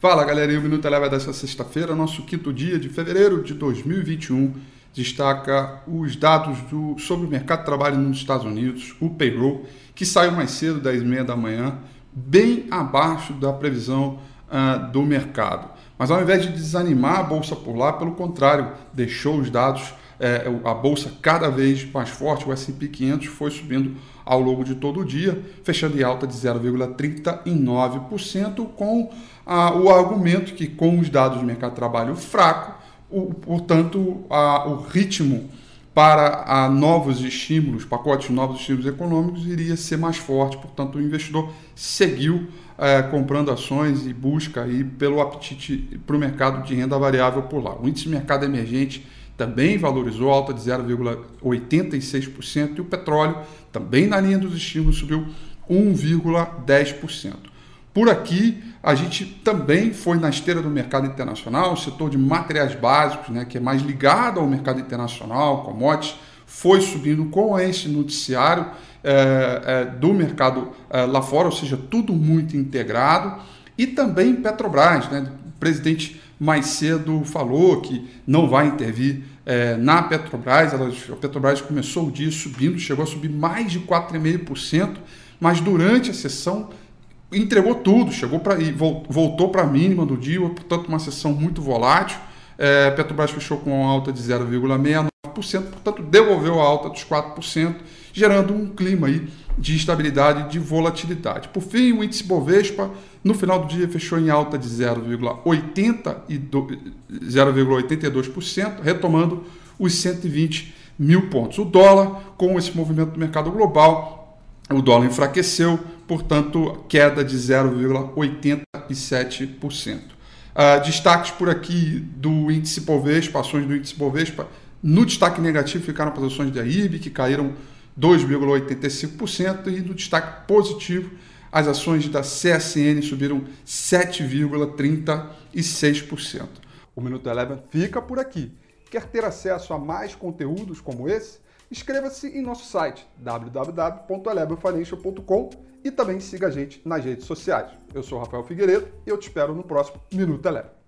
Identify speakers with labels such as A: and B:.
A: Fala galera, o Minuto Eleva dessa sexta-feira, nosso quinto dia de fevereiro de 2021, destaca os dados do, sobre o mercado de trabalho nos Estados Unidos, o payroll, que saiu mais cedo, 10 e meia da manhã, bem abaixo da previsão uh, do mercado. Mas ao invés de desanimar a bolsa por lá, pelo contrário, deixou os dados, eh, a bolsa cada vez mais forte, o S&P 500 foi subindo ao longo de todo o dia, fechando em alta de 0,39%, com o argumento que com os dados do mercado de trabalho fraco, o, portanto, a, o ritmo para a novos estímulos, pacotes novos estímulos econômicos, iria ser mais forte. Portanto, o investidor seguiu é, comprando ações e busca aí pelo apetite para o mercado de renda variável por lá. O índice de mercado emergente também valorizou, alta de 0,86%, e o petróleo, também na linha dos estímulos, subiu 1,10%. Por aqui, a gente também foi na esteira do mercado internacional, o setor de materiais básicos, né, que é mais ligado ao mercado internacional, commodities, foi subindo com esse noticiário é, é, do mercado é, lá fora, ou seja, tudo muito integrado. E também Petrobras, né? o presidente mais cedo falou que não vai intervir é, na Petrobras. a Petrobras começou o dia subindo, chegou a subir mais de 4,5%, mas durante a sessão entregou tudo, chegou para e voltou para a mínima do dia, portanto uma sessão muito volátil. É, Petrobras fechou com alta de 0,69%, portanto devolveu a alta dos 4%, gerando um clima aí de estabilidade e de volatilidade. Por fim, o índice Bovespa no final do dia fechou em alta de 0,82%, retomando os 120 mil pontos. O dólar, com esse movimento do mercado global, o dólar enfraqueceu, portanto, queda de 0,87%. Uh, ah, destaques por aqui do índice Bovespa, ações do índice Bovespa, no destaque negativo ficaram posições da IB, que caíram 2,85%, e no destaque positivo, as ações da CSN subiram 7,36%. O Minuto Eleven fica por aqui. Quer ter acesso a mais conteúdos como esse? Inscreva-se em nosso site www.elevenfinancial.com e também siga a gente nas redes sociais. Eu sou Rafael Figueiredo e eu te espero no próximo Minuto Eleven.